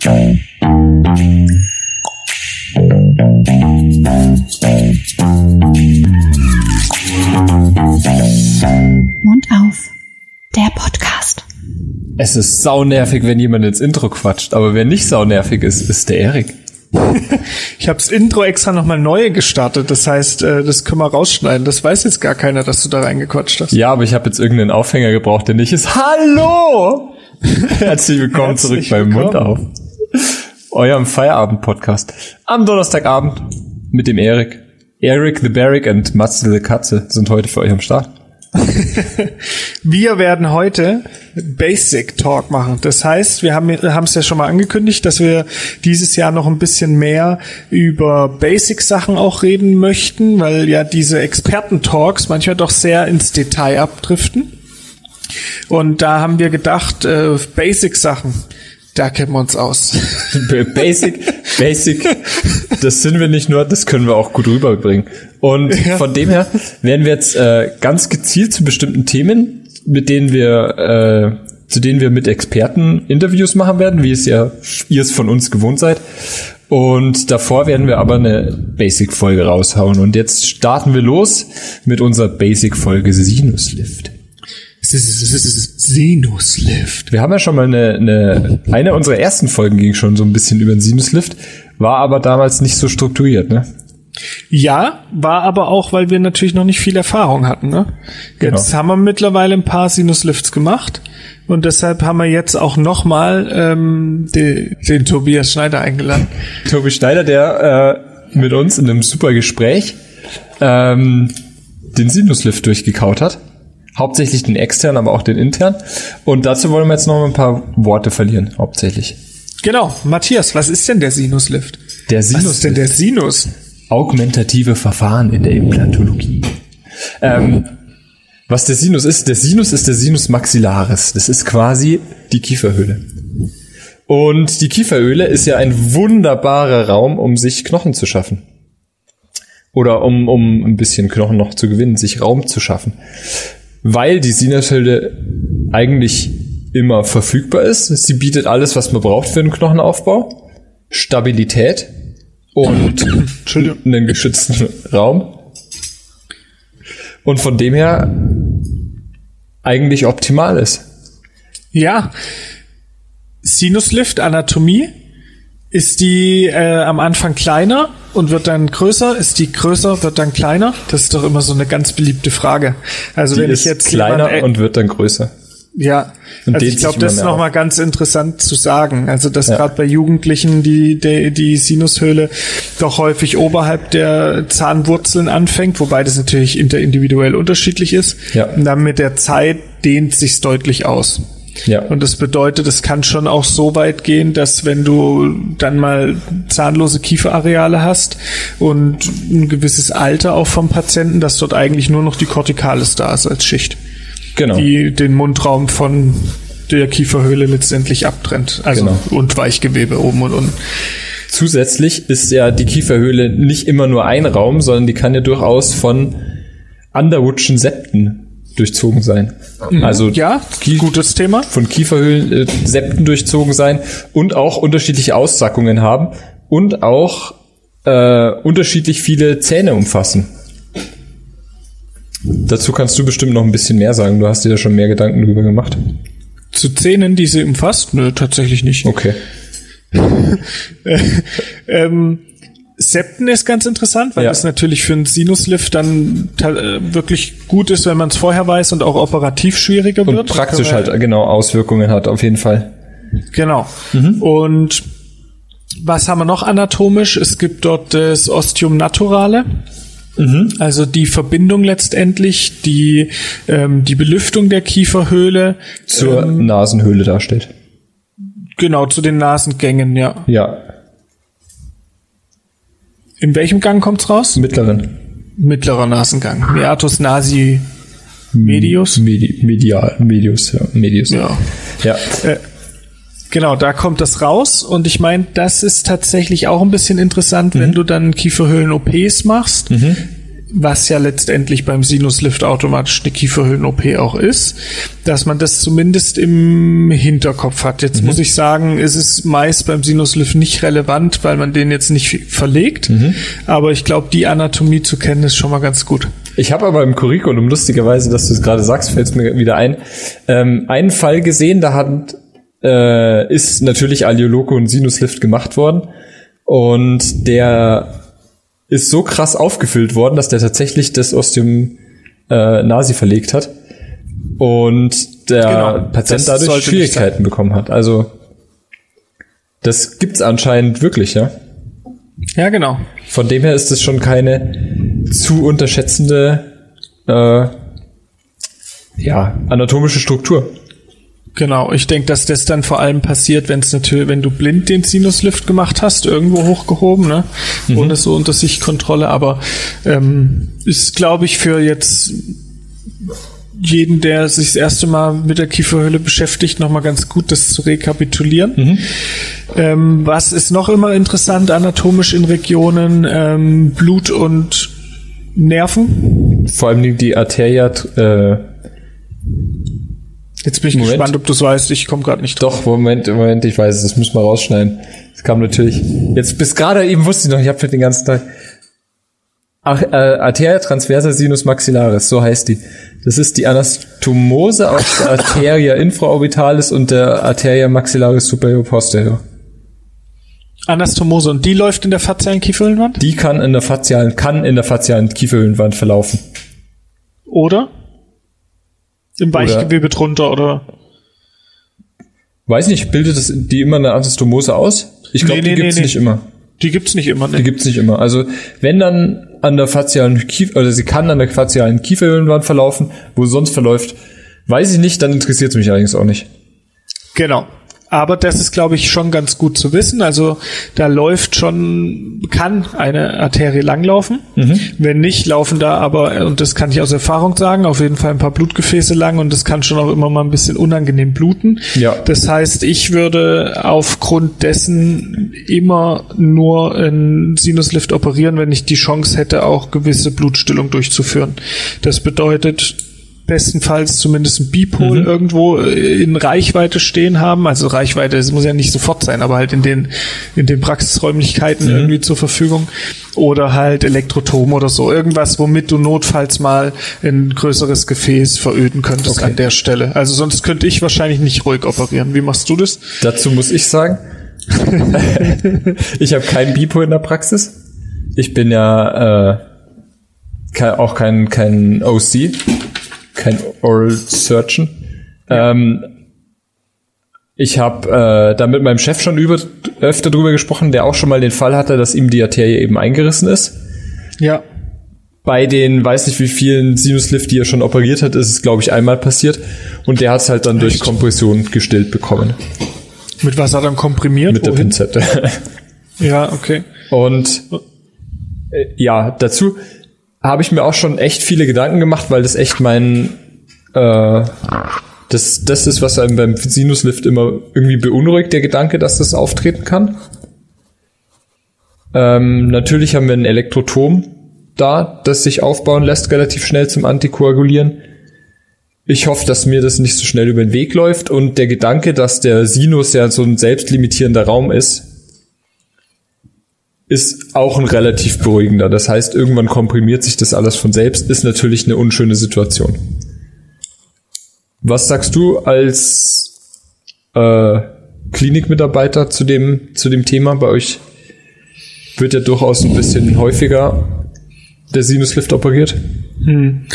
Mund auf. Der Podcast. Es ist saunervig, wenn jemand ins Intro quatscht, aber wer nicht saunervig ist, ist der Erik. Ich habe das Intro extra nochmal neu gestartet. Das heißt, äh, das können wir rausschneiden. Das weiß jetzt gar keiner, dass du da reingequatscht hast. Ja, aber ich habe jetzt irgendeinen Aufhänger gebraucht, der nicht ist. Hallo! Herzlich willkommen Herzlich zurück beim Mund auf. Eurem Feierabend-Podcast. Am Donnerstagabend mit dem Erik. Erik the Barrick und Matze the Katze sind heute für euch am Start. Wir werden heute Basic Talk machen. Das heißt, wir haben haben es ja schon mal angekündigt, dass wir dieses Jahr noch ein bisschen mehr über Basic Sachen auch reden möchten, weil ja diese Experten Talks manchmal doch sehr ins Detail abdriften. Und da haben wir gedacht, äh, Basic Sachen, da kennen wir uns aus. Basic, Basic, das sind wir nicht nur, das können wir auch gut rüberbringen. Und von dem her werden wir jetzt äh, ganz gezielt zu bestimmten Themen, mit denen wir, äh, zu denen wir mit Experten Interviews machen werden, wie es ja ihr es von uns gewohnt seid. Und davor werden wir aber eine Basic-Folge raushauen. Und jetzt starten wir los mit unserer Basic-Folge Sinuslift. Sinuslift. Wir haben ja schon mal eine, eine, eine unserer ersten Folgen ging schon so ein bisschen über den Sinuslift, war aber damals nicht so strukturiert, ne? Ja, war aber auch, weil wir natürlich noch nicht viel Erfahrung hatten. Ne? Jetzt Genau. haben wir mittlerweile ein paar Sinuslifts gemacht und deshalb haben wir jetzt auch nochmal ähm, den, den Tobias Schneider eingeladen. Tobi Schneider, der äh, mit uns in einem super Gespräch ähm, den Sinuslift durchgekaut hat. Hauptsächlich den externen, aber auch den internen. Und dazu wollen wir jetzt noch ein paar Worte verlieren, hauptsächlich. Genau, Matthias, was ist denn der Sinuslift? Der Was ist denn der Sinus? augmentative Verfahren in der Implantologie. Ähm, was der Sinus ist, der Sinus ist der Sinus maxillaris. Das ist quasi die Kieferhöhle. Und die Kieferhöhle ist ja ein wunderbarer Raum, um sich Knochen zu schaffen. Oder um, um ein bisschen Knochen noch zu gewinnen, sich Raum zu schaffen. Weil die Sinushöhle eigentlich immer verfügbar ist. Sie bietet alles, was man braucht für den Knochenaufbau. Stabilität und einen geschützten Raum. Und von dem her eigentlich optimal ist. Ja, Sinuslift, Anatomie. Ist die äh, am Anfang kleiner und wird dann größer? Ist die größer, wird dann kleiner? Das ist doch immer so eine ganz beliebte Frage. Also Die wenn ist ich jetzt kleiner jemand, äh, und wird dann größer. Ja, Und also ich glaube, das ist nochmal ganz interessant zu sagen. Also, dass Ja. gerade bei Jugendlichen die, die, die Sinushöhle doch häufig oberhalb der Zahnwurzeln anfängt, wobei das natürlich inter- individuell unterschiedlich ist. Ja. Und dann mit der Zeit dehnt sich's deutlich aus. Ja. Und das bedeutet, es kann schon auch so weit gehen, dass wenn du dann mal zahnlose Kieferareale hast und ein gewisses Alter auch vom Patienten, dass dort eigentlich nur noch die Corticalis da ist als Schicht genau. die den Mundraum von der Kieferhöhle letztendlich abtrennt. Also Genau. und Weichgewebe oben und unten. Zusätzlich ist ja die Kieferhöhle nicht immer nur ein Raum, sondern die kann ja durchaus von Underwoodschen Septen durchzogen sein. Also Ja, Kie- gutes Thema. von Kieferhöhlen äh, Septen durchzogen sein und auch unterschiedliche Aussackungen haben und auch äh, unterschiedlich viele Zähne umfassen. Dazu kannst du bestimmt noch ein bisschen mehr sagen. Du hast dir ja schon mehr Gedanken drüber gemacht. Zu Zähnen, die sie umfasst? Nö, tatsächlich nicht. Okay. Ähm, Septen ist ganz interessant, weil Ja. das natürlich für einen Sinuslift dann äh, wirklich gut ist, wenn man es vorher weiß und auch operativ schwieriger Und wird. praktisch halt genau Auswirkungen hat, auf jeden Fall. Genau. Und was haben wir noch anatomisch? Es gibt dort das Ostium naturale. Also die Verbindung letztendlich, die, ähm, die Belüftung der Kieferhöhle, Zur Ähm. Nasenhöhle darstellt. genau zu den Nasengängen, ja. Ja, In welchem Gang kommt's raus? mittleren. Mittlerer Nasengang. Meatus nasi medius. Medi medial, medius, ja, medius. Ja. ja. Genau, da kommt das raus und ich meine, das ist tatsächlich auch ein bisschen interessant, wenn du dann Kieferhöhlen-OPs machst. Was ja letztendlich beim Sinuslift automatisch eine Kieferhöhlen-OP auch ist, dass man das zumindest im Hinterkopf hat. Jetzt mhm. muss ich sagen, ist es meist beim Sinuslift nicht relevant, weil man den jetzt nicht verlegt, mhm. aber ich glaube, die Anatomie zu kennen ist schon mal ganz gut. Ich habe aber im Curriculum, lustigerweise, dass du es gerade sagst, fällt es mir wieder ein, ähm, einen Fall gesehen, da hat, äh, ist natürlich Alioloco und Sinuslift gemacht worden und der ist so krass aufgefüllt worden, dass der tatsächlich das aus dem äh, Nasi verlegt hat und der genau, Patient dadurch Schwierigkeiten bekommen hat. Also das gibt's anscheinend wirklich, ja. Ja, genau. Von dem her ist es schon keine zu unterschätzende äh, ja, anatomische Struktur. Genau, ich denke, dass das dann vor allem passiert, wenn es natürlich, wenn du blind den Sinuslift gemacht hast, irgendwo hochgehoben, ne? Mhm. Ohne so unter Sichtkontrolle, aber ähm, ist, glaube ich, für jetzt jeden, der sich das erste Mal mit der Kieferhöhle beschäftigt, nochmal ganz gut, das zu rekapitulieren. Mhm. Ähm, was ist noch immer interessant anatomisch in Regionen? Ähm, Blut und Nerven. Vor allem die Arteria äh, Jetzt bin ich Moment. gespannt, ob du es weißt. Ich komme gerade nicht drauf. Doch, Moment, Moment, ich weiß es. Das müssen wir rausschneiden. Das kam natürlich. Jetzt bis gerade eben wusste ich noch, ich habe für den ganzen Tag. Ach, äh, Arteria transversa sinus maxillaris, so heißt die. Das ist die Anastomose aus der Arteria infraorbitalis und der Arteria maxillaris superior posterior. Anastomose und die läuft in der fazialen Kieferhöhlenwand? Die kann in der fazialen kann in der fazialen Kieferhöhlenwand verlaufen. Oder? Im Weichgewebe oder, drunter oder? Weiß nicht, bildet das die immer eine Anastomose aus? Ich glaube, nee, nee, die gibt's nee, nicht immer. Die gibt's nicht immer, ne? Die gibt's nicht immer. Also, wenn dann an der fazialen Kiefer, oder sie kann an der fazialen Kieferhöhlenwand verlaufen, wo sie sonst verläuft, weiß ich nicht, dann interessiert es mich allerdings auch nicht. Genau. Aber das ist, glaube ich, schon ganz gut zu wissen. Also da läuft schon, kann eine Arterie langlaufen. Mhm. Wenn nicht, laufen da aber, und das kann ich aus Erfahrung sagen, auf jeden Fall ein paar Blutgefäße lang und das kann schon auch immer mal ein bisschen unangenehm bluten. Ja. Das heißt, ich würde aufgrund dessen immer nur einen Sinuslift operieren, wenn ich die Chance hätte, auch gewisse Blutstillung durchzuführen. Das bedeutet, bestenfalls zumindest ein Bipol mhm. irgendwo äh, in Reichweite stehen haben. Also Reichweite, es muss ja nicht sofort sein, aber halt in den, in den Praxisräumlichkeiten mhm. irgendwie zur Verfügung. Oder halt Elektrotom oder so. Irgendwas, womit du notfalls mal ein größeres Gefäß veröden könntest okay. an der Stelle. Also sonst könnte ich wahrscheinlich nicht ruhig operieren. Wie machst du das? Dazu muss ich sagen, ich habe kein Bipol in der Praxis. Ich bin ja äh, auch kein, kein OC kein Oral Surgeon. Ja. Ähm, ich habe äh, da mit meinem Chef schon über, öfter drüber gesprochen, der auch schon mal den Fall hatte, dass ihm die Arterie eben eingerissen ist. Ja. Bei den, weiß nicht wie vielen Sinuslift, die er schon operiert hat, ist es, glaube ich, einmal passiert. Und der hat es halt dann Echt? durch Kompression gestillt bekommen. Mit was hat er dann komprimiert? Mit Wohin? der Pinzette. ja, okay. Und äh, ja, dazu, habe ich mir auch schon echt viele Gedanken gemacht, weil das echt mein äh, das, das ist, was einem beim Sinuslift immer irgendwie beunruhigt, der Gedanke, dass das auftreten kann. Ähm, natürlich haben wir ein Elektrotom da, das sich aufbauen lässt, relativ schnell zum Antikoagulieren. Ich hoffe, dass mir das nicht so schnell über den Weg läuft und der Gedanke, dass der Sinus ja so ein selbstlimitierender Raum ist, ist auch ein relativ beruhigender. Das heißt, irgendwann komprimiert sich das alles von selbst, ist natürlich eine unschöne Situation. Was sagst du als äh, Klinikmitarbeiter zu dem, zu dem Thema? Bei euch wird ja durchaus ein bisschen häufiger der Sinuslift operiert. Hm.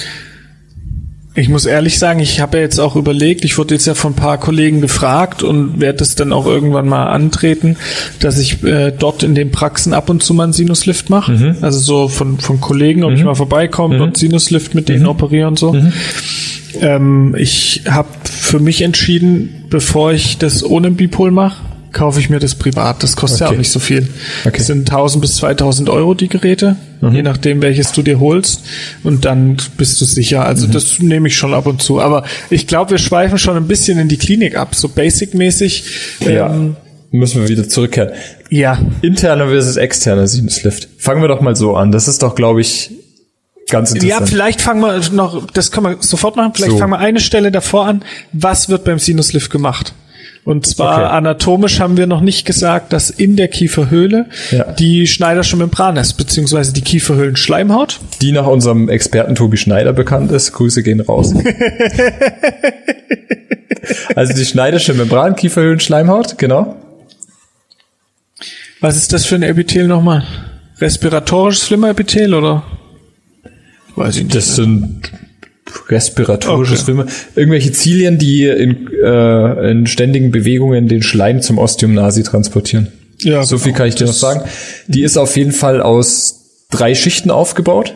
Ich muss ehrlich sagen, ich habe ja jetzt auch überlegt, ich wurde jetzt ja von ein paar Kollegen gefragt und werde es dann auch irgendwann mal antreten, dass ich äh, dort in den Praxen ab und zu mal einen Sinuslift mache. Mhm. Also so von, von Kollegen, ob mhm. ich mal vorbeikomme, mhm. dort Sinuslift mit denen mhm. operiere und so. Mhm. Ähm, ich habe für mich entschieden, bevor ich das ohne Bipol mache, kaufe ich mir das privat. Das kostet okay. ja auch nicht so viel. Okay. Das sind 1000 bis 2000 Euro die Geräte, mhm. je nachdem welches du dir holst. Und dann bist du sicher. Also mhm. das nehme ich schon ab und zu. Aber ich glaube, wir schweifen schon ein bisschen in die Klinik ab, so basic-mäßig. Ja. Ähm, Müssen wir wieder zurückkehren. Ja. Interner versus externer Sinuslift. Fangen wir doch mal so an. Das ist doch, glaube ich, ganz Ja, interessant. vielleicht fangen wir noch, das können wir sofort machen, vielleicht So. fangen wir eine Stelle davor an. Was wird beim Sinuslift gemacht? Und zwar Okay. anatomisch haben wir noch nicht gesagt, dass in der Kieferhöhle Ja. die Schneidersche Membran ist, beziehungsweise die Kieferhöhlenschleimhaut. die nach unserem Experten Tobi Schneider bekannt ist. Grüße gehen raus. also die Schneidersche Membran, Kieferhöhlenschleimhaut, genau. Was ist das für ein Epithel nochmal? Respiratorisches Flimmerepithel oder? Weiß ich nicht. Das sind respiratorische Okay. Filme. Irgendwelche Zilien, die in, äh, in ständigen Bewegungen den Schleim zum Ostium nasi transportieren. Ja, so viel genau. kann ich dir noch Das- sagen. Die ist auf jeden Fall aus drei Schichten aufgebaut.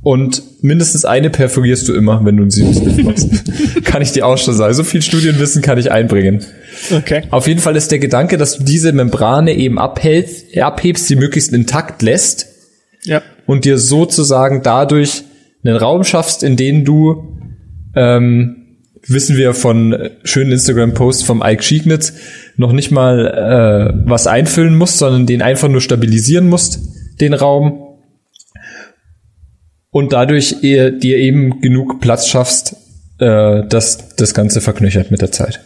Und mindestens eine perforierst du immer, wenn du einen Sinuslift machst. kann ich dir auch schon sagen. So viel Studienwissen kann ich einbringen. Okay. Auf jeden Fall ist der Gedanke, dass du diese Membrane eben abhältst, abhebst, die möglichst intakt lässt Ja. und dir sozusagen dadurch einen Raum schaffst, in den du, ähm, wissen wir von schönen Instagram-Posts vom Ike Schiegnitz, noch nicht mal äh, was einfüllen musst, sondern den einfach nur stabilisieren musst, den Raum. Und dadurch eher, dir eben genug Platz schaffst, äh, dass das Ganze verknöchert mit der Zeit.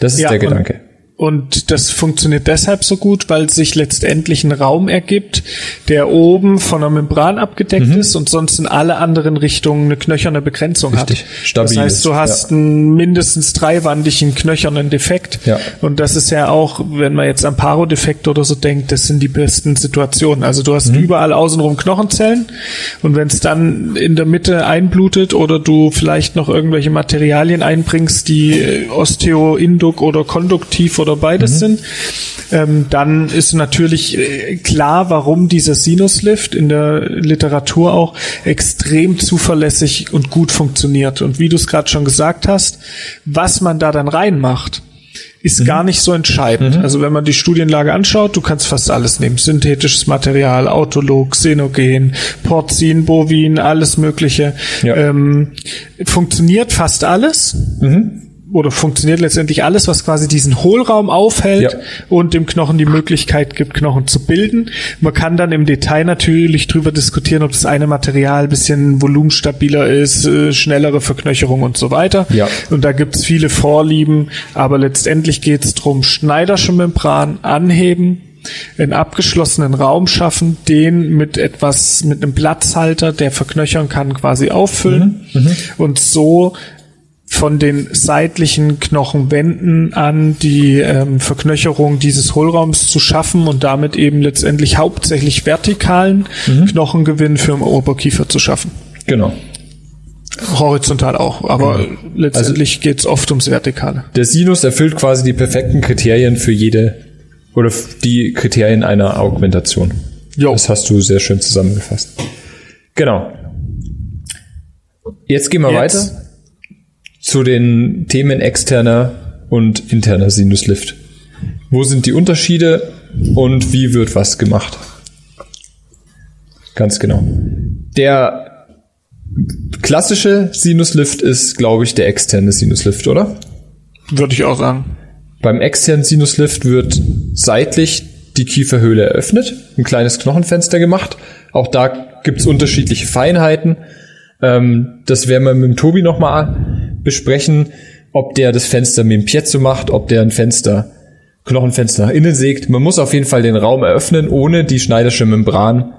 Das ist Ja, der Gedanke. Und das funktioniert deshalb so gut, weil sich letztendlich ein Raum ergibt, der oben von einer Membran abgedeckt Mhm. ist und sonst in alle anderen Richtungen eine knöcherne Begrenzung Richtig, hat. stabil das heißt, du hast einen mindestens dreiwandigen knöchernen Defekt. Ja. Und das ist ja auch, wenn man jetzt am Parodefekt oder so denkt, das sind die besten Situationen. Also du hast überall außenrum Knochenzellen und wenn es dann in der Mitte einblutet oder du vielleicht noch irgendwelche Materialien einbringst, die äh, osteoinduk oder konduktiv oder beides sind, ähm, dann ist natürlich äh, klar, warum dieser Sinuslift in der Literatur auch extrem zuverlässig und gut funktioniert. Und wie du es gerade schon gesagt hast, was man da dann reinmacht, ist gar nicht so entscheidend. Also wenn man die Studienlage anschaut, du kannst fast alles nehmen. Synthetisches Material, Autolog, Xenogen, Porcin, Bovin, alles mögliche. Ja. Ähm, funktioniert fast alles. Oder funktioniert letztendlich alles, was quasi diesen Hohlraum aufhält Ja. und dem Knochen die Möglichkeit gibt, Knochen zu bilden. Man kann dann im Detail natürlich drüber diskutieren, ob das eine Material ein bisschen volumenstabiler ist, äh, schnellere Verknöcherung und so weiter. Ja. Und da gibt's viele Vorlieben, aber letztendlich geht's drum: Schneidersche Membran anheben, einen abgeschlossenen Raum schaffen, den mit etwas, mit einem Platzhalter, der verknöchern kann, quasi auffüllen und so von den seitlichen Knochenwänden an die ähm, Verknöcherung dieses Hohlraums zu schaffen und damit eben letztendlich hauptsächlich vertikalen Knochengewinn für den Oberkiefer zu schaffen. Genau. Horizontal auch, aber letztendlich geht's oft ums Vertikale. Der Sinus erfüllt quasi die perfekten Kriterien für jede oder die Kriterien einer Augmentation. Jo. Das hast du sehr schön zusammengefasst. Genau. Jetzt gehen wir Jetzt- weiter zu den Themen externer und interner Sinuslift. Wo sind die Unterschiede und wie wird was gemacht? Ganz genau. Der klassische Sinuslift ist, glaube ich, der externe Sinuslift, oder? Würde ich auch sagen. Beim externen Sinuslift wird seitlich die Kieferhöhle eröffnet, ein kleines Knochenfenster gemacht. Auch da gibt's unterschiedliche Feinheiten. Ähm, das werden wir mit dem Tobi nochmal besprechen, ob der das Fenster mit dem Piezo macht, ob der ein Fenster, Knochenfenster nach innen sägt. Man muss auf jeden Fall den Raum eröffnen, ohne die schneidersche Membran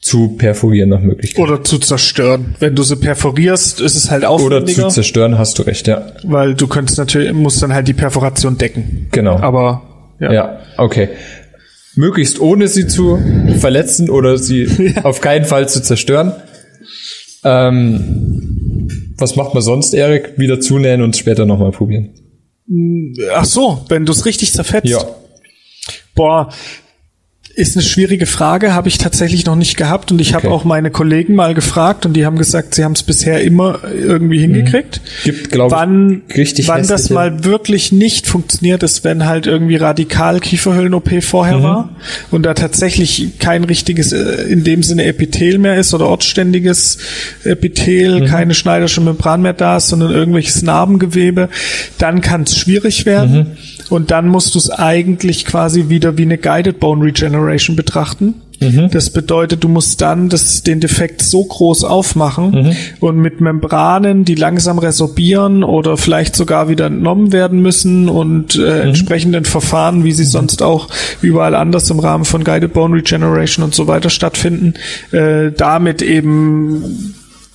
zu perforieren nach Möglichkeit. Oder zu zerstören. Wenn du sie perforierst, ist es halt Oder aufwendiger, zu zerstören, hast du recht, ja. weil du könntest natürlich, musst dann halt die Perforation decken. Genau. Aber ja. Ja, okay. Möglichst ohne sie zu verletzen oder sie auf keinen Fall zu zerstören. Ähm, was macht man sonst, Erik? Wieder zunähen und später nochmal probieren. Ach so, wenn du es richtig zerfetzt. Ja. Boah, ist eine schwierige Frage, habe ich tatsächlich noch nicht gehabt und ich habe Okay. auch meine Kollegen mal gefragt und die haben gesagt, sie haben es bisher immer irgendwie hingekriegt. Gibt, glaube Wann, ich, richtig wann das hässliche- mal wirklich nicht funktioniert ist, wenn halt irgendwie radikal Kieferhöhlen-OP vorher Mhm. war und da tatsächlich kein richtiges, äh, in dem Sinne Epithel mehr ist oder ortständiges Epithel, Mhm. keine schneiderische Membran mehr da ist, sondern irgendwelches Narbengewebe, dann kann es schwierig werden. Mhm. Und dann musst du es eigentlich quasi wieder wie eine Guided Bone Regeneration betrachten. Das bedeutet, du musst dann das, den Defekt so groß aufmachen Mhm. und mit Membranen, die langsam resorbieren oder vielleicht sogar wieder entnommen werden müssen und Mhm. äh, entsprechenden Verfahren, wie sie sonst auch überall anders im Rahmen von Guided Bone Regeneration und so weiter stattfinden, äh, damit eben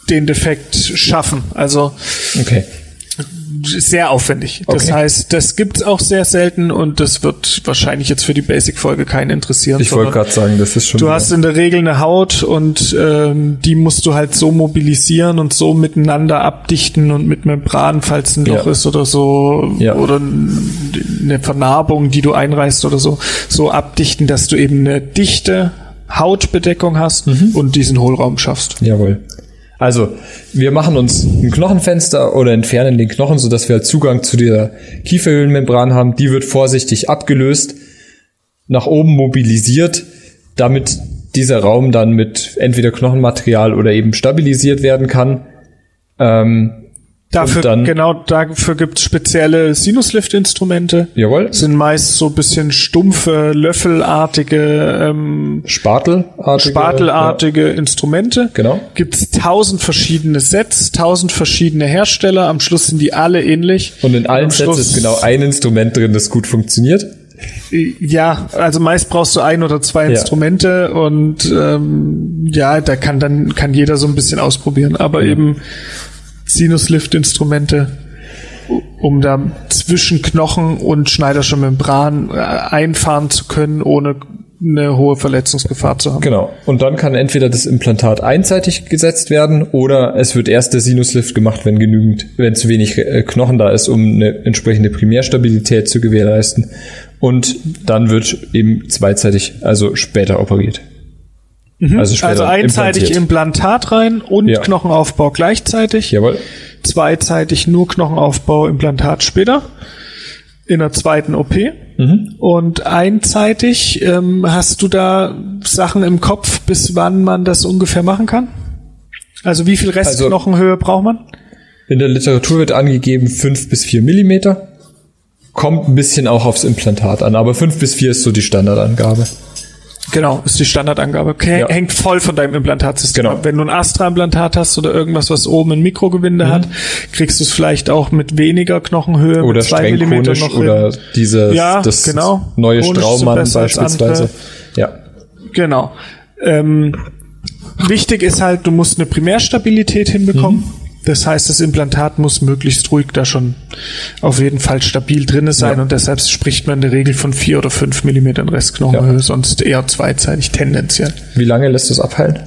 den Defekt schaffen. Also Okay. Sehr aufwendig. Das Okay. heißt, das gibt's auch sehr selten und das wird wahrscheinlich jetzt für die Basic-Folge keinen interessieren. Ich wollte gerade sagen, das ist schon. Du hast in der Regel eine Haut und ähm, die musst du halt so mobilisieren und so miteinander abdichten und mit Membran, falls ein Loch Ja. ist oder so Ja. oder eine Vernarbung, die du einreißt oder so, so abdichten, dass du eben eine dichte Hautbedeckung hast Mhm. und diesen Hohlraum schaffst. Jawohl. Also, wir machen uns ein Knochenfenster oder entfernen den Knochen, sodass wir Zugang zu der Kieferhöhlenmembran haben. Die wird vorsichtig abgelöst, nach oben mobilisiert, damit dieser Raum dann mit entweder Knochenmaterial oder eben stabilisiert werden kann. Ähm, Dafür, dann- genau, dafür gibt's spezielle Sinuslift-Instrumente. jawohl, Sind meist so ein bisschen stumpfe, löffelartige, ähm, Spatelartige. spatelartige Instrumente. Genau. Gibt's tausend verschiedene Sets, tausend verschiedene Hersteller. Am Schluss sind die alle ähnlich. Ja. Und in allen Am Sets Schluss- ist genau ein Instrument drin, das gut funktioniert. Ja, also meist brauchst du ein oder zwei Ja. Instrumente und ähm, ja, da kann dann kann jeder so ein bisschen ausprobieren. Aber eben Sinuslift-Instrumente, um da zwischen Knochen und Schneidersche Membran äh, einfahren zu können, ohne eine hohe Verletzungsgefahr zu haben. Genau. Und dann kann entweder das Implantat einseitig gesetzt werden oder es wird erst der Sinuslift gemacht, wenn genügend, wenn zu wenig äh, Knochen da ist, um eine entsprechende Primärstabilität zu gewährleisten. Und dann wird eben zweizeitig, also später operiert. Also später Also einseitig. Implantat rein und Ja. Knochenaufbau gleichzeitig. Jawohl. Zweizeitig nur Knochenaufbau, Implantat später. In der zweiten OP. Mhm. Und einseitig ähm, hast du da Sachen im Kopf, bis wann man das ungefähr machen kann? Also wie viel Also- Restknochenhöhe braucht man? In der Literatur wird angegeben fünf bis vier Millimeter. Kommt ein bisschen auch aufs Implantat an, aber fünf bis vier ist so die Standardangabe. Genau, ist die Standardangabe. Okay, Ja. Hängt voll von deinem Implantatsystem Genau. ab. Wenn du ein Astra-Implantat hast oder irgendwas, was oben ein Mikrogewinde hat, kriegst du es vielleicht auch mit weniger Knochenhöhe, Oder mit zwei Millimeter noch oder hin. dieses Ja, das genau. neue Konisch Straumann beispielsweise. Ja. Genau. Ähm, wichtig ist halt, du musst eine Primärstabilität hinbekommen. Mhm. Das heißt, das Implantat muss möglichst ruhig da schon auf jeden Fall stabil drinne sein Ja. und deshalb spricht man in der Regel von vier oder fünf Millimetern Restknochenhöhe, Ja. sonst eher zweizeitig tendenziell. Wie lange lässt es abheilen?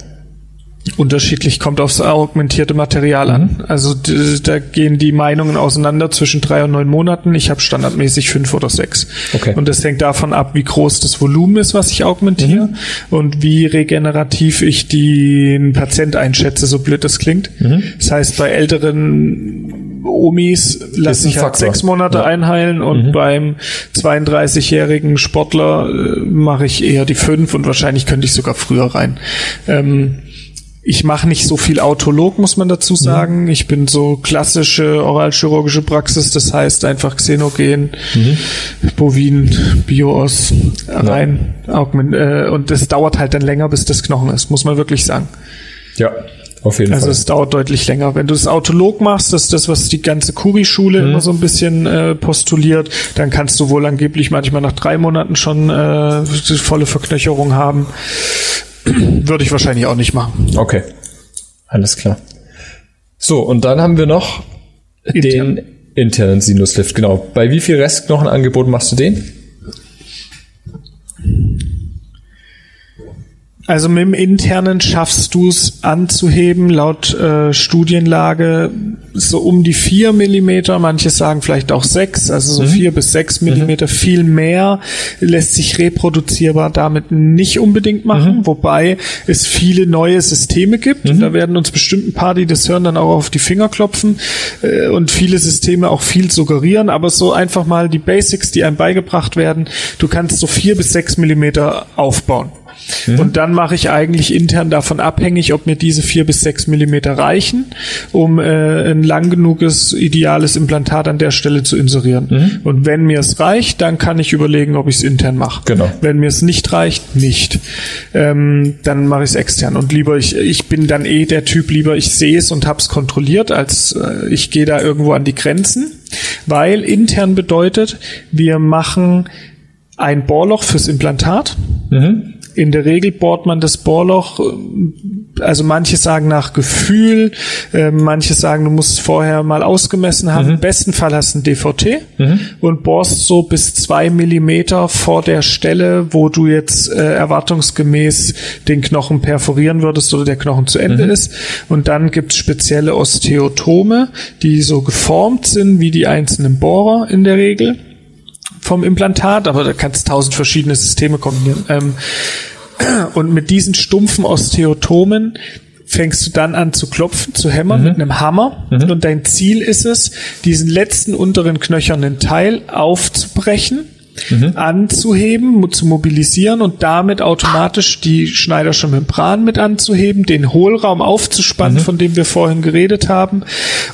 Unterschiedlich kommt aufs augmentierte Material Mhm. an. Also d- da gehen die Meinungen auseinander zwischen drei und neun Monaten. Ich habe standardmäßig fünf oder sechs. Okay. Und das hängt davon ab, wie groß das Volumen ist, was ich augmentiere Mhm. und wie regenerativ ich den Patient einschätze, so blöd das klingt. Mhm. Das heißt, bei älteren Omis lasse ich halt Faktor. sechs Monate Ja. Mhm. einheilen und beim 32-jährigen Sportler äh, mache ich eher die fünf und wahrscheinlich könnte ich sogar früher rein. Ähm, ich mache nicht so viel Autolog, muss man dazu sagen. Ich bin so klassische oralchirurgische Praxis, das heißt einfach Xenogen, Bovin, Bios rein. Augment, äh, und das dauert halt dann länger, bis das Knochen ist, muss man wirklich sagen. Ja, auf jeden Also Fall. es dauert deutlich länger. Wenn du das Autolog machst, das ist das, was die ganze Kuri-Schule Mhm. immer so ein bisschen äh, postuliert, dann kannst du wohl angeblich manchmal nach drei Monaten schon äh, die volle Verknöcherung haben. Würde ich wahrscheinlich auch nicht machen. Okay. Alles klar. So, und dann haben wir noch Intern. den internen Sinuslift. Genau. Bei wie viel Restknochenangebot machst du den? Also mit dem internen schaffst du es anzuheben, laut äh, Studienlage so um die vier Millimeter, manche sagen vielleicht auch sechs, also so vier bis sechs Millimeter, viel mehr lässt sich reproduzierbar damit nicht unbedingt machen, wobei es viele neue Systeme gibt. Da werden uns bestimmt ein paar, die das hören, dann auch auf die Finger klopfen äh, und viele Systeme auch viel suggerieren, aber so einfach mal die Basics, die einem beigebracht werden, du kannst so vier bis sechs Millimeter aufbauen. Und dann mache ich eigentlich intern davon abhängig, ob mir diese vier bis sechs Millimeter reichen, um äh, ein lang genuges, ideales Implantat an der Stelle zu inserieren. Und wenn mir es reicht, dann kann ich überlegen, ob ich es intern mache. Genau. Wenn mir es nicht reicht, nicht. Ähm, dann mache ich es extern. Und lieber, ich, ich bin dann eh der Typ, lieber ich sehe es und hab's kontrolliert, als äh, ich gehe da irgendwo an die Grenzen. Weil intern bedeutet, wir machen ein Bohrloch fürs Implantat. In der Regel bohrt man das Bohrloch, äh, also manche sagen nach Gefühl, äh, manche sagen, du musst es vorher mal ausgemessen haben. Im besten Fall hast du ein DVT und bohrst so bis zwei Millimeter vor der Stelle, wo du jetzt äh, erwartungsgemäß den Knochen perforieren würdest oder der Knochen zu Ende ist. Und dann gibt's spezielle Osteotome, die so geformt sind wie die einzelnen Bohrer in der Regel vom Implantat, aber da kannst du tausend verschiedene Systeme kombinieren. Ähm, und mit diesen stumpfen Osteotomen fängst du dann an zu klopfen, zu hämmern mit einem Hammer. Und dein Ziel ist es, diesen letzten unteren knöchernen Teil aufzubrechen, anzuheben, mu- zu mobilisieren und damit automatisch die Schneidersche Membran mit anzuheben, den Hohlraum aufzuspannen, von dem wir vorhin geredet haben.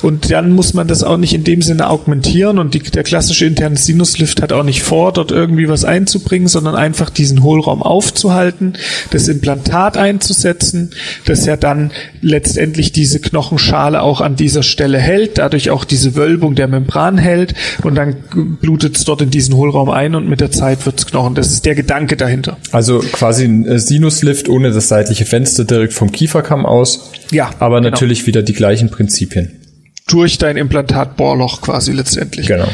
Und dann muss man das auch nicht in dem Sinne augmentieren und die, der klassische interne Sinuslift hat auch nicht vor, dort irgendwie was einzubringen, sondern einfach diesen Hohlraum aufzuhalten, das Implantat einzusetzen, das ja dann letztendlich diese Knochenschale auch an dieser Stelle hält, dadurch auch diese Wölbung der Membran hält und dann blutet es dort in diesen Hohlraum ein und mit der Zeit wird's Knochen. Das ist der Gedanke dahinter. Also quasi ein äh, Sinuslift ohne das seitliche Fenster direkt vom Kieferkamm aus. Ja, Aber genau. natürlich wieder die gleichen Prinzipien. Durch dein Implantatbohrloch quasi letztendlich. Genau.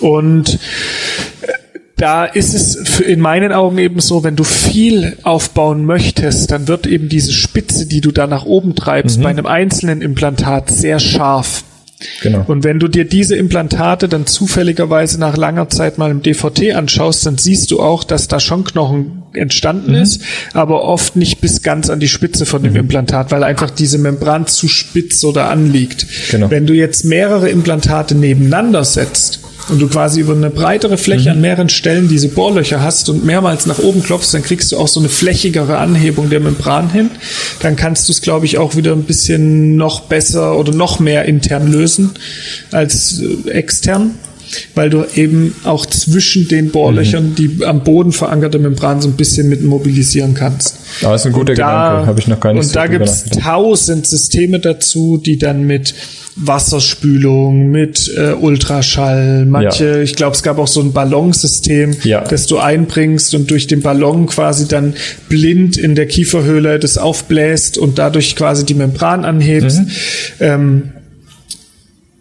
Und äh, da ist es in meinen Augen eben so, wenn du viel aufbauen möchtest, dann wird eben diese Spitze, die du da nach oben treibst, bei einem einzelnen Implantat sehr scharf. Genau. Und wenn du dir diese Implantate dann zufälligerweise nach langer Zeit mal im DVT anschaust, dann siehst du auch, dass da schon Knochen entstanden ist, aber oft nicht bis ganz an die Spitze von dem Implantat, weil einfach diese Membran zu spitz oder anliegt. Genau. Wenn du jetzt mehrere Implantate nebeneinander setzt und du quasi über eine breitere Fläche an mehreren Stellen diese Bohrlöcher hast und mehrmals nach oben klopfst, dann kriegst du auch so eine flächigere Anhebung der Membran hin. Dann kannst du es, glaube ich, auch wieder ein bisschen noch besser oder noch mehr intern lösen als äh, extern. Weil du eben auch zwischen den Bohrlöchern die am Boden verankerte Membran so ein bisschen mit mobilisieren kannst. Aber ist ein guter Gedanke, habe ich noch gar nicht Und da gibt's nachgedacht. tausend Systeme dazu, die dann mit Wasserspülung, mit äh, Ultraschall, manche, Ja. ich glaube, es gab auch so ein Ballonsystem, Ja. das du einbringst und durch den Ballon quasi dann blind in der Kieferhöhle das aufbläst und dadurch quasi die Membran anhebst. Mhm. Ähm,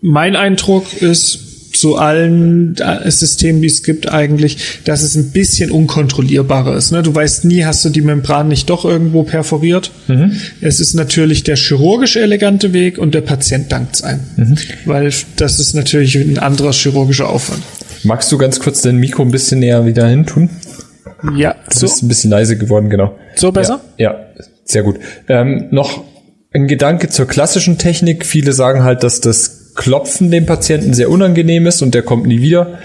mein Eindruck ist zu allen äh, Systemen, die es gibt, eigentlich, dass es ein bisschen unkontrollierbarer ist. Ne? Du weißt nie, hast du die Membran nicht doch irgendwo perforiert. Es ist natürlich der chirurgisch elegante Weg und der Patient dankt's ein. Weil das ist natürlich ein anderer chirurgischer Aufwand. Magst du ganz kurz dein Mikro ein bisschen näher wieder hin tun? Ja, Du so, bist ein bisschen leise geworden, genau. so besser? Ja, ja sehr gut. Ähm, noch ein Gedanke zur klassischen Technik. Viele sagen halt, dass das Klopfen dem Patienten sehr unangenehm ist und der kommt nie wieder.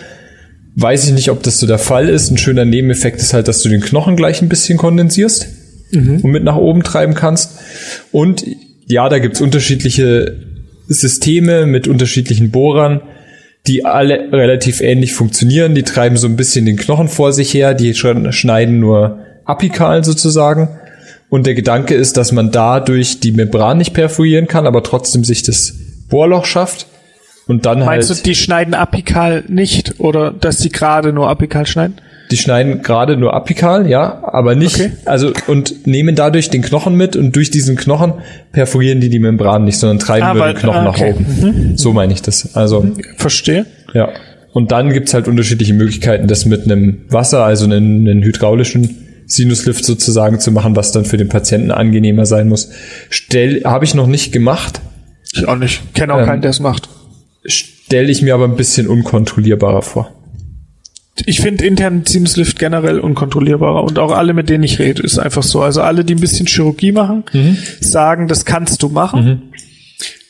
Weiß ich nicht, ob das so der Fall ist. Ein schöner Nebeneffekt ist halt, dass du den Knochen gleich ein bisschen kondensierst und mit nach oben treiben kannst. Und ja, da gibt's unterschiedliche Systeme mit unterschiedlichen Bohrern, die alle relativ ähnlich funktionieren. Die treiben so ein bisschen den Knochen vor sich her, die sch- schneiden nur apikal sozusagen. Und der Gedanke ist, dass man dadurch die Membran nicht perforieren kann, aber trotzdem sich das Bohrloch schafft. Und dann Meinst halt, du, die schneiden apikal nicht oder dass sie gerade nur apikal schneiden? die schneiden gerade nur apikal, ja, aber nicht, Okay. also und nehmen dadurch den Knochen mit und durch diesen Knochen perforieren die die Membran nicht, sondern treiben Ah, nur den Knochen ah, nach okay. oben. So meine ich das. Also Verstehe. Ja. Und dann gibt's halt unterschiedliche Möglichkeiten, das mit einem Wasser, also einen, einen hydraulischen Sinuslift sozusagen zu machen, was dann für den Patienten angenehmer sein muss. Stell, habe ich noch nicht gemacht, Ich auch nicht. Kenne auch Ähm, keinen, der es macht. stelle ich mir aber ein bisschen unkontrollierbarer vor. Ich finde internen Sinuslift generell unkontrollierbarer und auch alle, mit denen ich rede, ist einfach so. Also alle, die ein bisschen Chirurgie machen, sagen, das kannst du machen.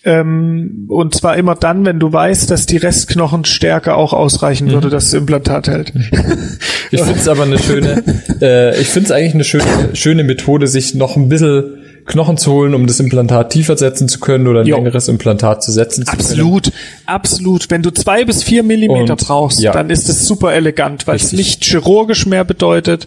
Ähm, und zwar immer dann, wenn du weißt, dass die Restknochenstärke auch ausreichen würde, dass das Implantat hält. Ich finde es aber eine schöne, äh, ich finde es eigentlich eine schöne, schöne Methode, sich noch ein bisschen Knochen zu holen, um das Implantat tiefer setzen zu können oder ein Jo. längeres Implantat zu setzen zu können. Absolut, absolut. Wenn du zwei bis vier Millimeter Und, brauchst, ja. dann ist es super elegant, weil es nicht chirurgisch mehr bedeutet,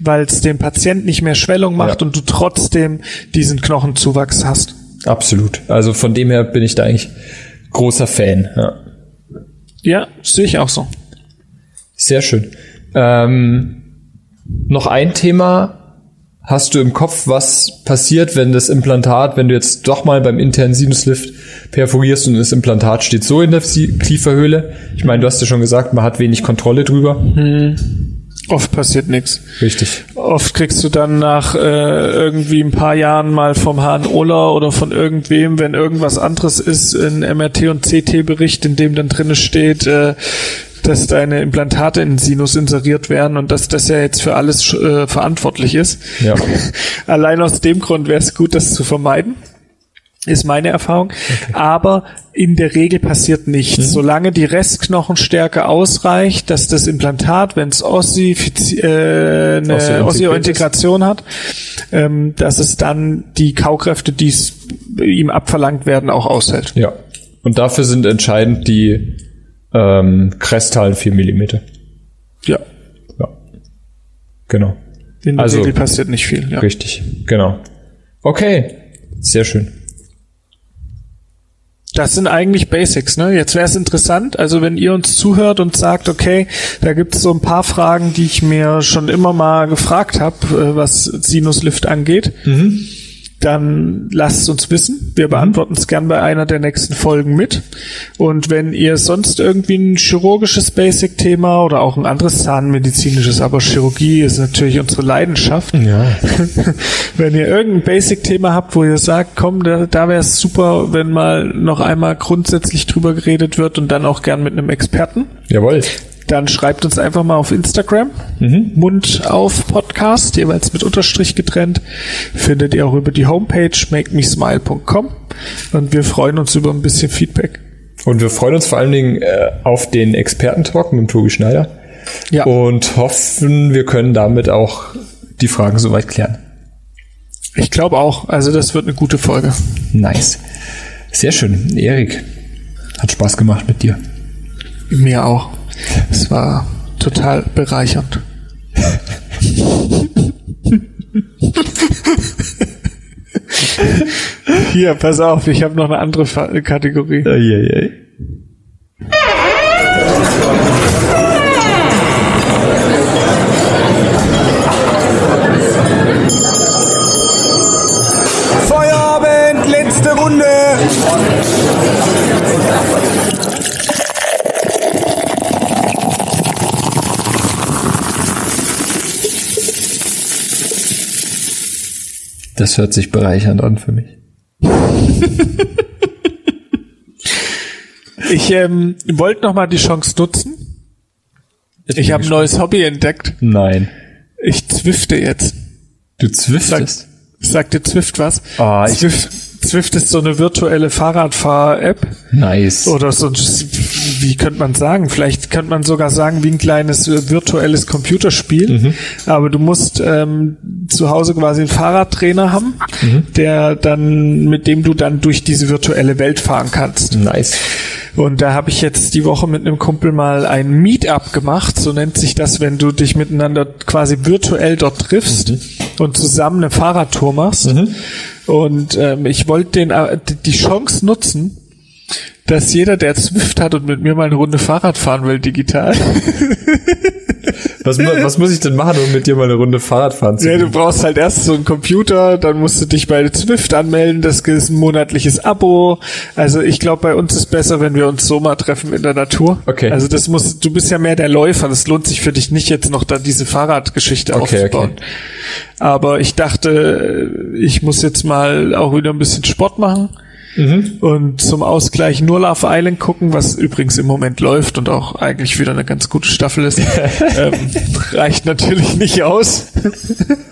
weil es dem Patient nicht mehr Schwellung macht Ja. und du trotzdem diesen Knochenzuwachs hast. Absolut. Also von dem her bin ich da eigentlich großer Fan. Ja. Ja, sehe ich auch so. Sehr schön. Ähm, noch ein Thema. Hast du im Kopf, was passiert, wenn das Implantat, wenn du jetzt doch mal beim internen Sinuslift perforierst und das Implantat steht so in der Kieferhöhle? Ich meine, du hast ja schon gesagt, man hat wenig Kontrolle drüber. Oft passiert nichts. Richtig. Oft kriegst du dann nach äh, irgendwie ein paar Jahren mal vom Hahn Ola oder von irgendwem, wenn irgendwas anderes ist, ein MRT und CT-Bericht, in dem dann drinne steht, äh, dass deine Implantate in den Sinus inseriert werden und dass das ja jetzt für alles äh, verantwortlich ist. Ja. Allein aus dem Grund wäre es gut, das zu vermeiden. Ist meine Erfahrung. Aber in der Regel passiert nichts. Solange die Restknochenstärke ausreicht, dass das Implantat, wenn es äh, eine Osseo-Integration hat, ähm, dass es dann die Kaukräfte, die ihm abverlangt werden, auch aushält. Ja. Und dafür sind entscheidend die ähm, Krestalen 4 Millimeter. Ja. Ja. Genau. In der Also- Regel passiert nicht viel. Ja. Richtig. Genau. Okay. Sehr schön. Das sind eigentlich Basics, ne? Jetzt wäre es interessant, also wenn ihr uns zuhört und sagt, okay, da gibt es so ein paar Fragen, die ich mir schon immer mal gefragt habe, was Sinuslift angeht, dann lasst es uns wissen. Wir beantworten es gern bei einer der nächsten Folgen mit. Und wenn ihr sonst irgendwie ein chirurgisches Basic-Thema oder auch ein anderes zahnmedizinisches, aber Chirurgie ist natürlich unsere Leidenschaft, Ja. wenn ihr irgendein Basic-Thema habt, wo ihr sagt, komm, da, da wäre es super, wenn mal noch einmal grundsätzlich drüber geredet wird und dann auch gern mit einem Experten, Jawohl. Dann schreibt uns einfach mal auf Instagram. Mund auf Podcast, jeweils mit Unterstrich getrennt. Findet ihr auch über die Homepage makemesmile.com und wir freuen uns über ein bisschen Feedback. Und wir freuen uns vor allen Dingen äh, auf den Expertentalk mit dem Tobi Schneider. Ja. Und hoffen, wir können damit auch die Fragen soweit klären. Ich glaube auch, also das wird eine gute Folge. Nice. Sehr schön. Erik, hat Spaß gemacht mit dir. Mir auch. Es war total bereichernd. Hier, pass auf, ich habe noch eine andere Fa Kategorie. Eieiei. Feierabend, letzte Runde. Das hört sich bereichernd an für mich. Ich ähm, wollte noch mal die Chance nutzen. Ich habe ein neues Hobby entdeckt. Nein. Ich zwifte jetzt. Du zwiftest. Sagt dir Zwift was? Ah, ich- Zwift, Zwift ist so eine virtuelle Fahrradfahr-App. Nice. Oder so, wie könnte man sagen? Vielleicht könnte man sogar sagen, wie ein kleines äh, virtuelles Computerspiel. Aber du musst ähm, zu Hause quasi einen Fahrradtrainer haben, der dann, mit dem du dann durch diese virtuelle Welt fahren kannst. Nice. Und da habe ich jetzt die Woche mit einem Kumpel mal ein Meetup gemacht, so nennt sich das, wenn du dich miteinander quasi virtuell dort triffst und zusammen eine Fahrradtour machst. Und ähm, ich wollte den äh, die Chance nutzen, dass jeder, der Zwift hat und mit mir mal eine Runde Fahrrad fahren will, digital. Was, was muss ich denn machen, um mit dir mal eine Runde Fahrrad fahren zu Ja, gehen? du brauchst halt erst so einen Computer, dann musst du dich bei Zwift anmelden, das ist ein monatliches Abo. Also ich glaube, bei uns ist besser, wenn wir uns so mal treffen in der Natur. Okay. Also das muss, du bist ja mehr der Läufer, das lohnt sich für dich nicht jetzt noch da diese Fahrradgeschichte Okay, aufzubauen. okay. Aber ich dachte, ich muss jetzt mal auch wieder ein bisschen Sport machen. Mhm. Und zum Ausgleich nur Love Island gucken, was übrigens im Moment läuft und auch eigentlich wieder eine ganz gute Staffel ist. ähm, reicht natürlich nicht aus.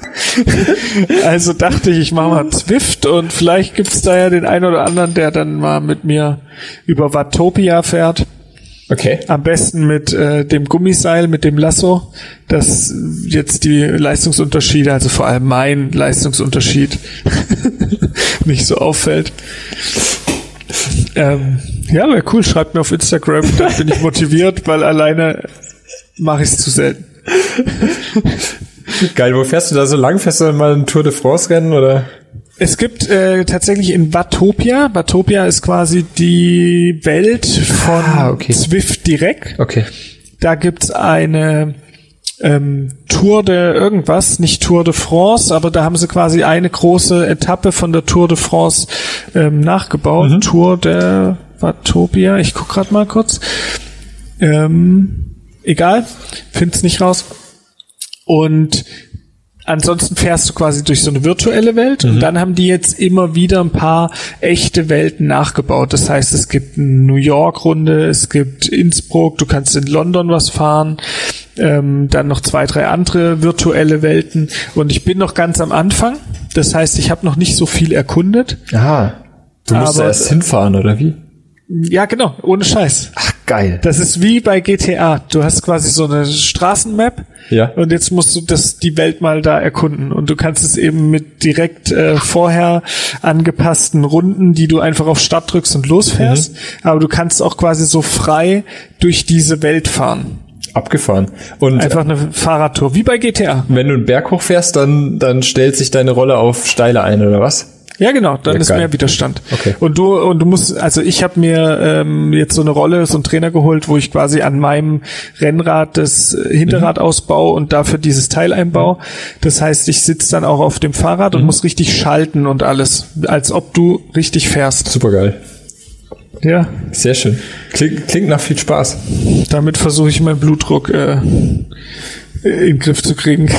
also dachte ich, ich mache mal Zwift und vielleicht gibt's da ja den einen oder anderen, der dann mal mit mir über Watopia fährt. Okay. Am besten mit äh, dem Gummiseil, mit dem Lasso, dass jetzt die Leistungsunterschiede, also vor allem mein Leistungsunterschied, nicht so auffällt. Ähm, ja, wäre cool. Schreibt mir auf Instagram, da bin ich motiviert, weil alleine mache ich es zu selten. Geil, wo fährst du da so lang? Fährst du dann mal ein Tour de France Rennen oder? Es gibt äh, tatsächlich in Watopia, Watopia ist quasi die Welt von Ah, okay. Zwift direkt. Okay. Da gibt's eine ähm, Tour de irgendwas, nicht Tour de France, aber da haben sie quasi eine große Etappe von der Tour de France ähm, nachgebaut. Tour de Watopia, ich guck grad mal kurz. Ähm, egal, find's nicht raus. Und ansonsten fährst du quasi durch so eine virtuelle Welt und dann haben die jetzt immer wieder ein paar echte Welten nachgebaut. Das heißt, es gibt eine New York Runde, es gibt Innsbruck, du kannst in London was fahren, ähm, dann noch zwei, drei andere virtuelle Welten und ich bin noch ganz am Anfang. Das heißt, ich habe noch nicht so viel erkundet. Aha. Du musst Aber- erst hinfahren, oder wie? Ja, genau, ohne Scheiß. Ach, geil. Das ist wie bei GTA. Du hast quasi so eine Straßenmap Ja. und jetzt musst du das die Welt mal da erkunden und du kannst es eben mit direkt äh, vorher angepassten Runden, die du einfach auf Start drückst und losfährst, aber du kannst auch quasi so frei durch diese Welt fahren. Abgefahren. Und Einfach eine Fahrradtour, wie bei GTA. wenn du einen Berg hochfährst, dann, dann stellt sich deine Rolle auf steile ein, oder was? Ja, genau, dann Ja, ist geil. mehr Widerstand. Okay. Und du und du musst, also ich habe mir ähm, jetzt so eine Rolle, so einen Trainer geholt, wo ich quasi an meinem Rennrad das Hinterrad ausbaue und dafür dieses Teil einbaue. Das heißt, ich sitze dann auch auf dem Fahrrad und muss richtig schalten und alles, als ob du richtig fährst. Super geil. Ja, Sehr schön. Klingt, klingt nach viel Spaß. damit versuche ich meinen Blutdruck äh, in den Griff zu kriegen.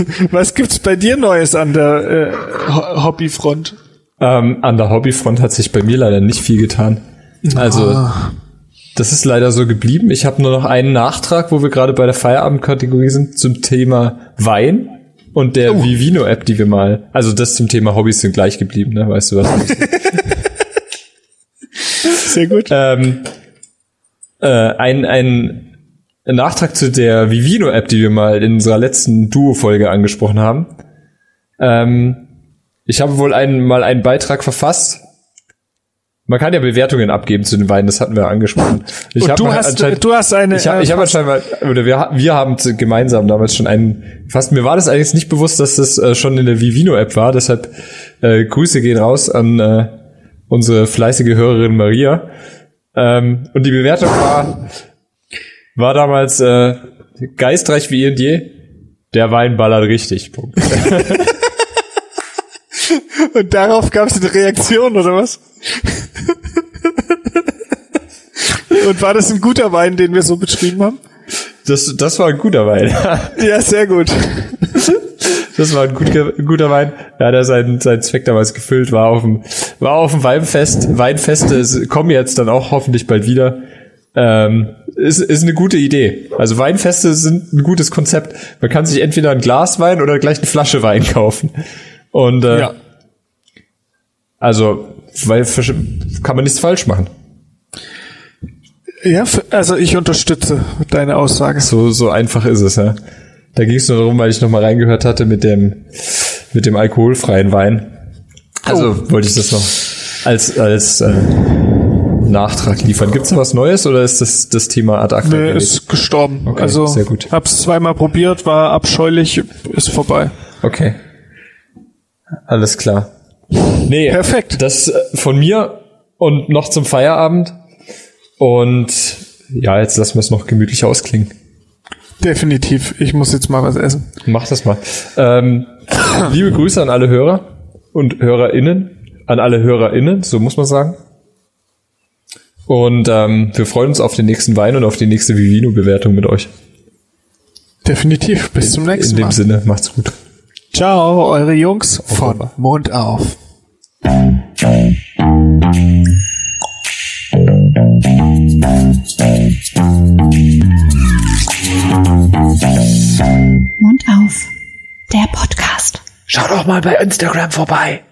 Was gibt's bei dir Neues an der äh, Ho- Hobbyfront? Ähm, an der Hobbyfront hat sich bei mir leider nicht viel getan. Also, das ist leider so geblieben. Ich habe nur noch einen Nachtrag, wo wir gerade bei der Feierabendkategorie sind, zum Thema Wein und der Vivino-App, die wir mal, also das zum Thema Hobbys sind gleich geblieben, ne? Weißt du was? Sehr gut. ähm, äh, ein, ein Nachtrag zu der Vivino-App, die wir mal in unserer letzten Duo-Folge angesprochen haben. Ähm, ich habe wohl einen, mal einen Beitrag verfasst. Man kann ja Bewertungen abgeben zu den Weinen, das hatten wir angesprochen. Ich Und hab du hast, du hast eine. ich habe ich hab äh, anscheinend mal, oder wir, wir haben gemeinsam damals schon einen, fast mir war das eigentlich nicht bewusst, dass das äh, schon in der Vivino-App war, deshalb äh, Grüße gehen raus an äh, unsere fleißige Hörerin Maria. Ähm, und die Bewertung war, war damals äh, geistreich wie eh und je. Der Wein ballert richtig. Punkt. und darauf gab es eine Reaktion oder was? und war das ein guter Wein, den wir so beschrieben haben? Das, das war ein guter Wein. Ja, sehr gut. Das war ein guter, guter Wein. Ja, der seinen, seinen Zweck damals gefüllt, war auf dem, war auf dem Weinfest. Weinfeste es kommen jetzt dann auch hoffentlich bald wieder. Ähm, ist, ist eine gute Idee. Also Weinfeste sind ein gutes Konzept. Man kann sich entweder ein Glas Wein oder gleich eine Flasche Wein kaufen. Und äh, Ja. also, weil kann man nichts falsch machen. Ja, also ich unterstütze deine Aussage. So, so einfach ist es, ja. Da ging es nur darum, weil ich noch mal reingehört hatte mit dem, mit dem alkoholfreien Wein. Also wollte ich das noch als, als äh, Nachtrag liefern. Gibt's noch was Neues oder ist das das Thema ad acta? Nee, ist gestorben. Okay, also sehr gut. hab's zweimal probiert, war abscheulich, ist vorbei. Okay. Alles klar. Nee, Perfekt. Das äh, von mir und noch zum Feierabend. Und ja, jetzt lassen wir es noch gemütlich ausklingen. Definitiv. Ich muss jetzt mal was essen. Mach das mal. Ähm, liebe Grüße an alle Hörer und HörerInnen, an alle HörerInnen, so muss man sagen. Und ähm, wir freuen uns auf den nächsten Wein und auf die nächste Vivino-Bewertung mit euch. Definitiv. Bis zum In nächsten dem Mal. Sinne, macht's gut. Ciao, eure Jungs von Mond auf. Mund auf. Der Podcast. Schau doch mal bei Instagram vorbei.